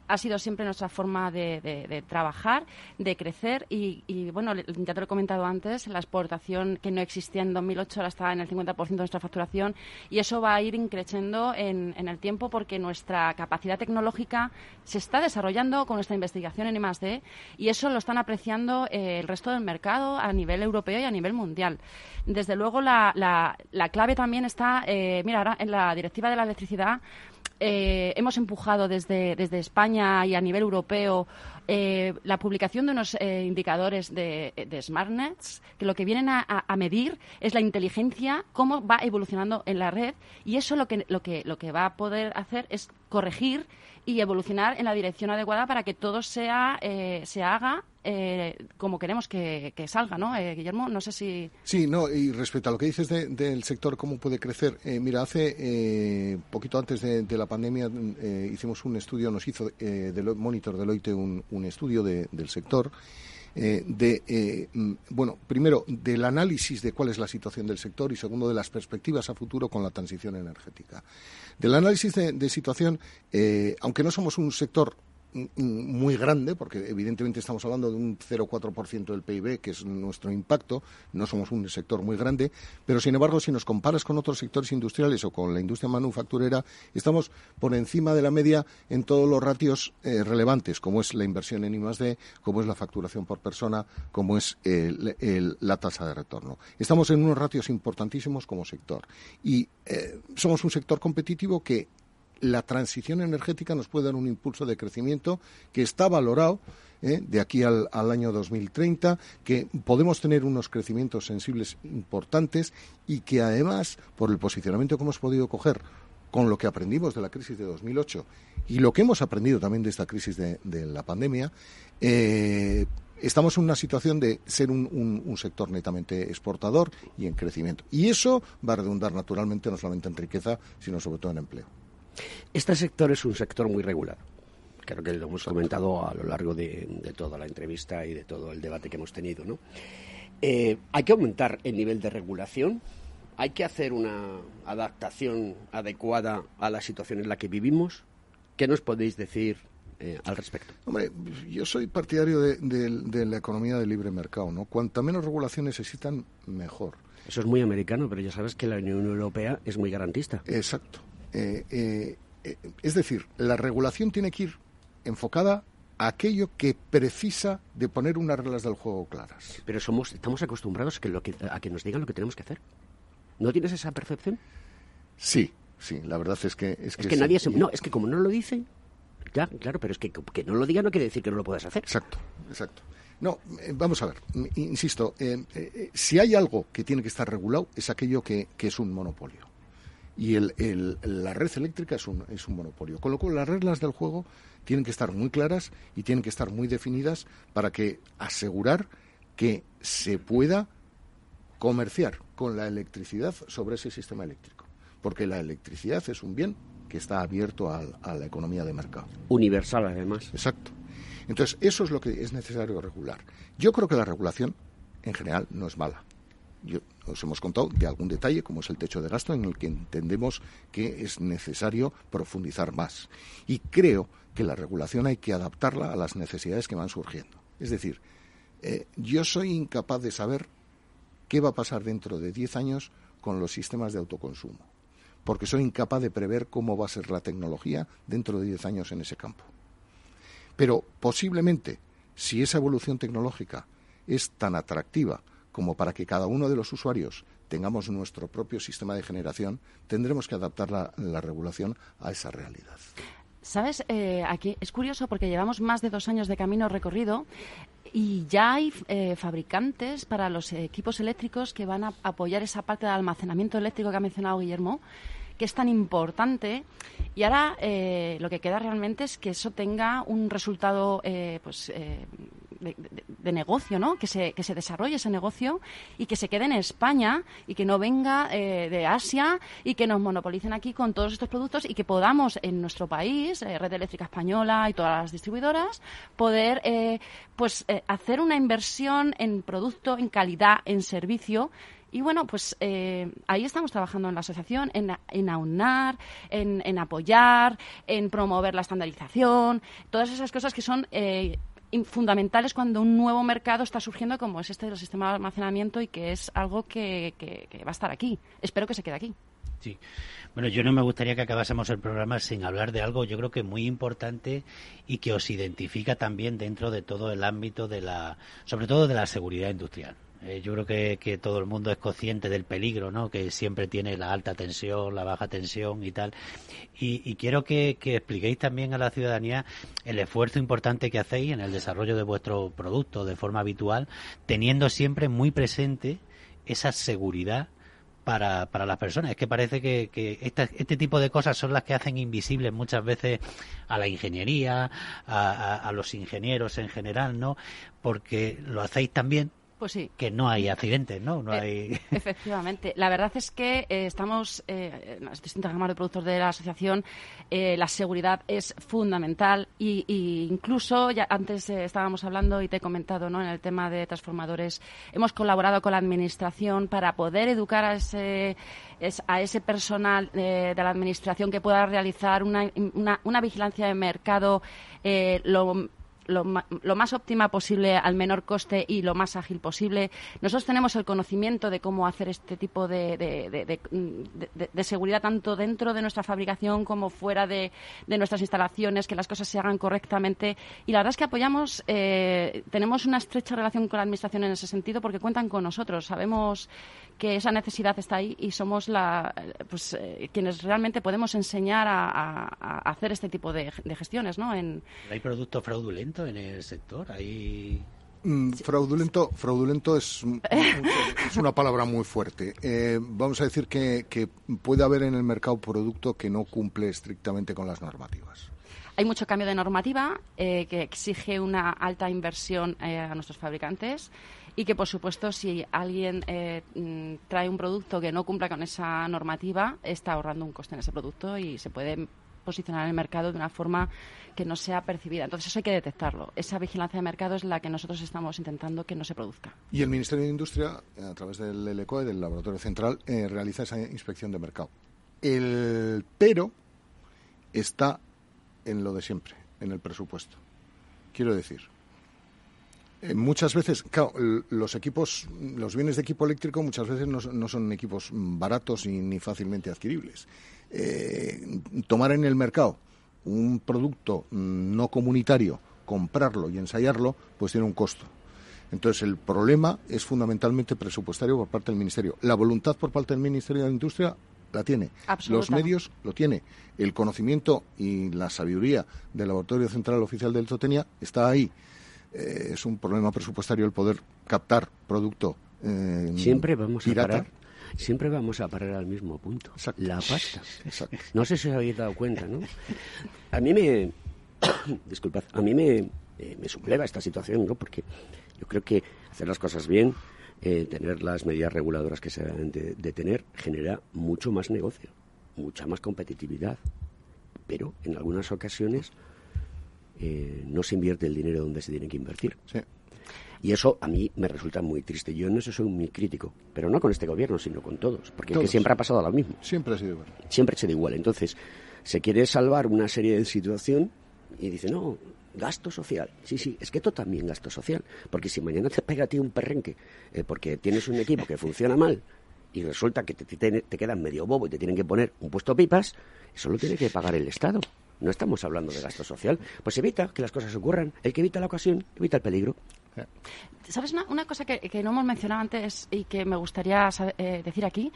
ha sido siempre nuestra forma de, trabajar, de crecer y, bueno, ya te lo he comentado antes, la exportación que no existía en 2008 ahora está en el 50% de nuestra facturación y eso va a ir increciendo en, el tiempo porque nuestra capacidad tecnológica se está desarrollando con nuestra investigación en I+.D. y eso lo están apreciando eh, el resto del mercado a nivel europeo y a nivel mundial. Desde luego la, la, clave también está, eh, mira, ahora en la directiva de la electricidad eh, hemos empujado desde, desde España y a nivel europeo eh, la publicación de unos eh, indicadores de, de, SmartNets que lo que vienen a, a, medir es la inteligencia, cómo va evolucionando en la red y eso lo que, lo que, lo que va a poder hacer es corregir y evolucionar en la dirección adecuada para que todo sea, eh, se haga eh, como queremos que, salga, ¿no, eh, Guillermo? No sé si... Sí, no, y respecto a lo que dices del sector, cómo puede crecer, mira, hace poquito antes de, la pandemia hicimos un estudio, nos hizo del Monitor Deloitte un, un estudio del sector eh, de, eh, mm, bueno, primero, del análisis de cuál es la situación del sector y segundo, de las perspectivas a futuro con la transición energética. Del análisis de, situación, eh, aunque no somos un sector muy grande, porque evidentemente estamos hablando de un 0,4% del PIB, que es nuestro impacto, no somos un sector muy grande, pero sin embargo, si nos comparas con otros sectores industriales o con la industria manufacturera, estamos por encima de la media en todos los ratios eh, relevantes, como es la inversión en I+D, como es la facturación por persona, como es la tasa de retorno. Estamos en unos ratios importantísimos como sector y eh, somos un sector competitivo que la transición energética nos puede dar un impulso de crecimiento que está valorado ¿eh? de aquí al, año 2030, que podemos tener unos crecimientos sensibles importantes y que además, por el posicionamiento que hemos podido coger con lo que aprendimos de la crisis de 2008 y lo que hemos aprendido también de esta crisis de, la pandemia, eh, estamos en una situación de ser un, sector netamente exportador y en crecimiento. Y eso va a redundar naturalmente no solamente en riqueza, sino sobre todo en empleo. Este sector es un sector muy regular. Creo que lo hemos comentado a lo largo de, toda la entrevista y de todo el debate que hemos tenido. ¿no? Eh, hay que aumentar el nivel de regulación, hay que hacer una adaptación adecuada a la situación en la que vivimos. ¿Qué nos podéis decir eh, al respecto? Hombre, yo soy partidario de, de, la economía de libre mercado, ¿no? Cuanta menos regulaciones existan, mejor. Eso es muy americano, pero ya sabes que la Unión Europea es muy garantista. Exacto. Eh, eh, eh, es decir, la regulación tiene que ir enfocada a aquello que precisa de poner unas reglas del juego claras. Pero somos, estamos acostumbrados a que nos digan lo que tenemos que hacer. ¿No tienes esa percepción? Sí, sí, la verdad es que... Es que, nadie se... No, es que como no lo dicen, ya, claro, pero es que que no lo diga no quiere decir que no lo puedas hacer. Exacto, exacto. No, vamos a ver, insisto, si hay algo que tiene que estar regulado es aquello que es un monopolio y el, la red eléctrica es un, es un monopolio. Con lo cual, las reglas del juego tienen que estar muy claras y tienen que estar muy definidas para que asegurar que se pueda comerciar con la electricidad sobre ese sistema eléctrico. Porque la electricidad es un bien que está abierto a, a la economía de mercado. Universal, además. Exacto. Entonces, eso es lo que es necesario regular. Yo creo que la regulación, en general, no es mala. Os hemos contado de algún detalle, como es el techo de gasto, en el que entendemos que es necesario profundizar más. Y creo que la regulación hay que adaptarla a las necesidades que van surgiendo. Es decir, eh, yo soy incapaz de saber qué va a pasar dentro de 10 años con los sistemas de autoconsumo, porque soy incapaz de prever cómo va a ser la tecnología dentro de 10 años en ese campo. Pero posiblemente, si esa evolución tecnológica es tan atractiva como para que cada uno de los usuarios tengamos nuestro propio sistema de generación, tendremos que adaptar la, regulación a esa realidad. Sabes, eh, aquí es curioso porque llevamos más de dos años de camino recorrido y ya hay eh, fabricantes para los equipos eléctricos que van a apoyar esa parte de almacenamiento eléctrico que ha mencionado Guillermo que es tan importante. Y ahora eh, lo que queda realmente es que eso tenga un resultado eh, pues, de, negocio, ¿no? Que se, que se desarrolle ese negocio y que se quede en España y que no venga de Asia y que nos monopolicen aquí con todos estos productos y que podamos en nuestro país, Red Eléctrica Española y todas las distribuidoras, poder pues hacer una inversión en producto, en calidad, en servicio Y bueno, pues eh, ahí estamos trabajando en la asociación, en, en aunar, en, en, apoyar, en promover la estandarización, todas esas cosas que son eh, fundamentales cuando un nuevo mercado está surgiendo como es este del sistema de almacenamiento y que es algo que, que, va a estar aquí. Espero que se quede aquí. Sí. Bueno, yo no me gustaría que acabásemos el programa sin hablar de algo, yo creo que muy importante y que os identifica también dentro de todo el ámbito de la, sobre todo de la seguridad industrial. Eh, yo creo que, que, todo el mundo es consciente del peligro, ¿no? Que siempre tiene la alta tensión, la baja tensión y tal. Y, y quiero que, que, expliquéis también a la ciudadanía el esfuerzo importante que hacéis en el desarrollo de vuestro producto de forma habitual, teniendo siempre muy presente esa seguridad para, para las personas. Es que parece que, que este tipo de cosas son las que hacen invisibles muchas veces a la ingeniería, a los ingenieros en general, ¿no? Porque lo hacéis también pues sí. que no hay accidentes, ¿no? no eh, hay... Efectivamente. La verdad es que eh, estamos, eh, en las distintas gamas de productos de la asociación, eh, la seguridad es fundamental y, y incluso, ya antes estábamos hablando y te he comentado, ¿no? En el tema de transformadores, hemos colaborado con la Administración para poder educar a ese, a ese personal de la Administración que pueda realizar una, una, una vigilancia de mercado lo lo, lo, más óptima posible al menor coste y lo más ágil posible. Nosotros tenemos el conocimiento de cómo hacer este tipo de, de, de, seguridad tanto dentro de nuestra fabricación como fuera de, nuestras instalaciones, que las cosas se hagan correctamente. Y la verdad es que apoyamos, eh, tenemos una estrecha relación con la Administración en ese sentido porque cuentan con nosotros. Sabemos que esa necesidad está ahí y somos la, pues, eh, quienes realmente podemos enseñar a, a, a hacer este tipo de, gestiones. ¿no? En... ¿Hay productos fraudulentos en el sector? ¿Hay Mm, fraudulento, fraudulento es, es, una palabra muy fuerte. Eh, vamos a decir que, que, puede haber en el mercado producto que no cumple estrictamente con las normativas. Hay mucho cambio de normativa eh, que exige una alta inversión eh, a nuestros fabricantes y que, por supuesto, si alguien trae un producto que no cumpla con esa normativa, está ahorrando un coste en ese producto y se puede posicionar en el mercado de una forma que no sea percibida. Entonces eso hay que detectarlo. Esa vigilancia de mercado es la que nosotros estamos intentando que no se produzca. Y el Ministerio de Industria, a través del LECOE, del Laboratorio Central, eh, realiza esa inspección de mercado. El pero está en lo de siempre, en el presupuesto. Quiero decir, eh, muchas veces, claro, los equipos, los bienes de equipo eléctrico muchas veces no, no son equipos baratos y ni fácilmente adquiribles. Eh, tomar en el mercado un producto no comunitario, comprarlo y ensayarlo, pues tiene un costo. Entonces, el problema es fundamentalmente presupuestario por parte del Ministerio. La voluntad por parte del Ministerio de Industria la tiene. Los medios lo tiene. El conocimiento y la sabiduría del Laboratorio Central Oficial del Totenia está ahí. Eh, es un problema presupuestario el poder captar producto eh, Siempre vamos pirata. a parar siempre vamos a parar al mismo punto. Exacto. La pasta. Exacto. No sé si os habéis dado cuenta, ¿no? A mí me... Disculpad. A mí me, eh, me subleva esta situación, ¿no? Porque yo creo que hacer las cosas bien, eh, tener las medidas reguladoras que se deben de, de tener, genera mucho más negocio, mucha más competitividad. Pero en algunas ocasiones eh, no se invierte el dinero donde se tiene que invertir. Sí. Y eso a mí me resulta muy triste. Yo en eso soy muy crítico, pero no con este gobierno, sino con todos, porque todos. Es que siempre ha pasado lo mismo. Siempre ha sido igual. Siempre ha sido igual. Entonces, se quiere salvar una serie de situación y dice, no, gasto social. Sí, sí, es que esto también gasto social. Porque si mañana te pega a ti un perrenque eh, porque tienes un equipo que funciona mal y resulta que te, te, te quedas medio bobo y te tienen que poner un puesto pipas, eso lo tiene que pagar el Estado. No estamos hablando de gasto social. Pues evita que las cosas ocurran. El que evita la ocasión, evita el peligro. ¿Sabes una, cosa que, no hemos mencionado antes y que me gustaría eh, decir aquí?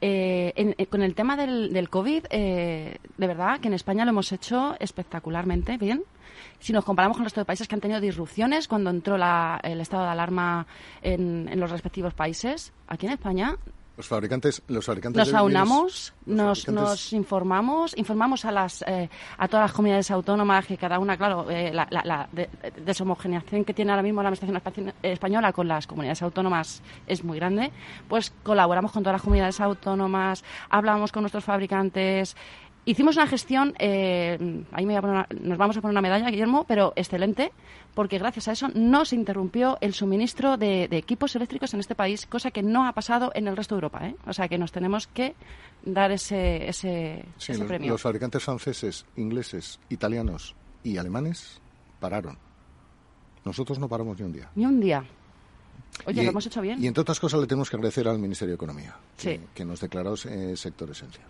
Eh, en, con el tema del, del COVID, eh, de verdad que en España lo hemos hecho espectacularmente bien. Si nos comparamos con el resto de países que han tenido disrupciones cuando entró la, el estado de alarma en los respectivos países, aquí en España los fabricantes, los fabricantes nos aunamos, nos, fabricantes... nos, informamos, informamos a las eh, a todas las comunidades autónomas que cada una, claro, eh, la, la, la de, deshomogeneación que tiene ahora mismo la administración española con las comunidades autónomas es muy grande. Pues colaboramos con todas las comunidades autónomas, hablamos con nuestros fabricantes Hicimos una gestión, eh, ahí me voy a poner una- nos vamos a poner una medalla, Guillermo, pero excelente, porque gracias a eso no se interrumpió el suministro de, de equipos eléctricos en este país, cosa que no ha pasado en el resto de Europa. ¿eh? O sea que nos tenemos que dar ese, ese, Sí, ese los, premio. los fabricantes franceses, ingleses, italianos y alemanes pararon. Nosotros no paramos ni un día. Ni un día. Oye, Y- lo hemos hecho bien. Y entre otras cosas le tenemos que agradecer al Ministerio de Economía, que, nos declaró eh, sector esencial.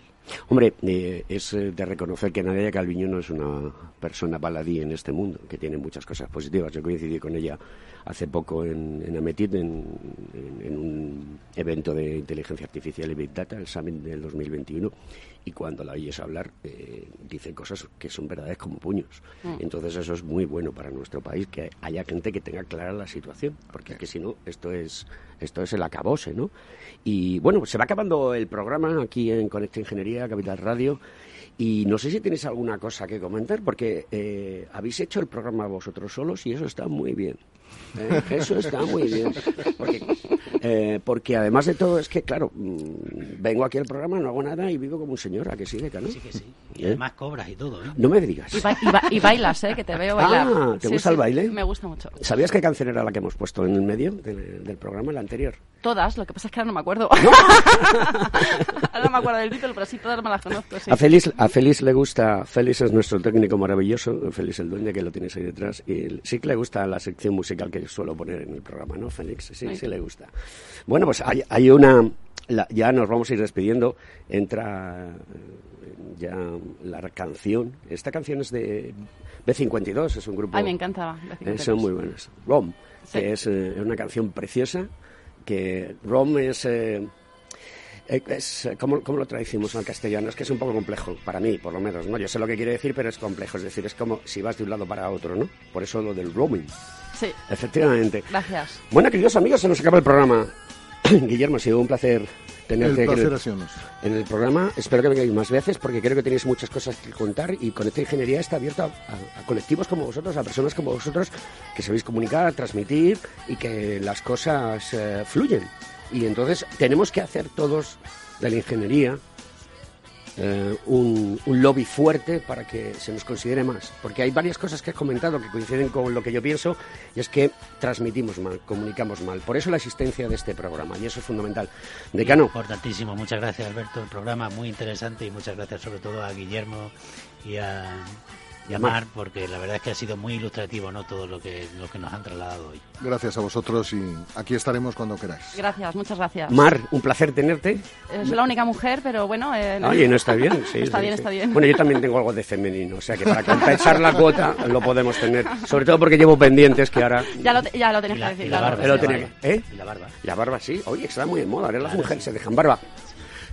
Hombre, eh, es eh, de reconocer que Nadia Calviño no es una persona baladí en este mundo, que tiene muchas cosas positivas. Yo coincidí con ella hace poco en, en Ametit, en, en- en un evento de inteligencia artificial y Big Data, el Summit del 2021, y cuando la oyes hablar, eh, dice cosas que son verdades como puños. Mm. Entonces eso es muy bueno para nuestro país, que haya gente que tenga clara la situación, porque que si no, esto es, esto es el acabose, ¿no? Y bueno, se va acabando el programa aquí en Conecta Ingeniería, Capital Radio. Y no sé si tenéis alguna cosa que comentar, porque eh, habéis hecho el programa vosotros solos y eso está muy bien. ¿eh? Eso está muy bien. Porque, eh, porque además de todo, es que, claro, mm, vengo aquí al programa, no hago nada y vivo como un señor, ¿a que sí, Decano? Sí que sí. Y ¿Eh? además cobras y todo, ¿eh? No me digas. Y, ba- y ba- y bailas, ¿eh? Que te veo bailar. Ah, ¿te Sí, gusta el baile? Me gusta mucho. ¿Sabías qué canción era la que hemos puesto en el medio del, del programa, la anterior? Todas, lo que pasa es que ahora no me acuerdo. ahora no me acuerdo del título, pero sí, todas me las conozco. Sí. A Félix, a Félix le gusta, Félix es nuestro técnico maravilloso, Félix el dueño que lo tienes ahí detrás, y sí que le gusta la sección musical que suelo poner en el programa, ¿no, Félix? Sí, Ay. sí le gusta. Bueno, pues hay, hay una, la- ya nos vamos a ir despidiendo, entra eh, ya la canción, esta canción es de B52, es un grupo... Ay, me encanta. Eh, son muy buenas. Rom, Sí. que es eh, una canción preciosa, que Rom es... eh, es, eh, ¿cómo, cómo lo traducimos al castellano? Es que es un poco complejo, para mí, por lo menos, ¿no? Yo sé lo que quiere decir, pero es complejo. Es decir, es como si vas de un lado para otro, ¿no? Por eso lo del roaming. Sí, Efectivamente. gracias. Bueno, queridos amigos, se nos acaba el programa. Guillermo, ha sido un placer tenerte El aquí en el programa. Espero que vengáis más veces porque creo que tenéis muchas cosas que contar y Conecta Ingeniería está abierto a, a- a colectivos como vosotros, a personas como vosotros que sabéis comunicar, transmitir y que las cosas eh, fluyen. Y entonces tenemos que hacer todos de la ingeniería eh, un, un lobby fuerte para que se nos considere más. Porque hay varias cosas que has comentado que coinciden con lo que yo pienso y es que transmitimos mal, comunicamos mal. Por eso la existencia de este programa y eso es fundamental. Decano. Importantísimo. Muchas gracias, Alberto. El programa muy interesante y muchas gracias sobre todo a Guillermo y a, y a Mar, porque la verdad es que ha sido muy ilustrativo no todo lo que, lo que nos han trasladado hoy. Gracias a vosotros y aquí estaremos cuando queráis. Gracias, muchas gracias. Mar, un placer tenerte. Eh, soy la única mujer, pero bueno. eh, Oye, no está bien. Sí, está sí, bien, sí. está bien. Bueno, yo también tengo algo de femenino, o sea que para compensar la cuota lo podemos tener. Sobre todo porque llevo pendientes que ahora... Ya lo, ya lo tenías que decir. Lo tenía que- ¿eh? Y la barba. La barba, sí. Oye, está muy de moda. Ahora las mujeres se dejan barba.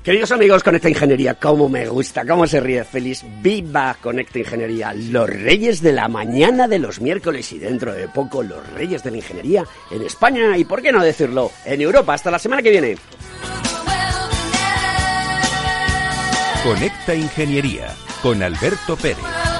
Queridos amigos, Conecta Ingeniería, cómo me gusta, cómo se ríe feliz. Viva Conecta Ingeniería, los reyes de la mañana de los miércoles y dentro de poco los reyes de la ingeniería en España y, por qué no decirlo, en Europa. Hasta la semana que viene. Conecta Ingeniería con Alberto Pérez.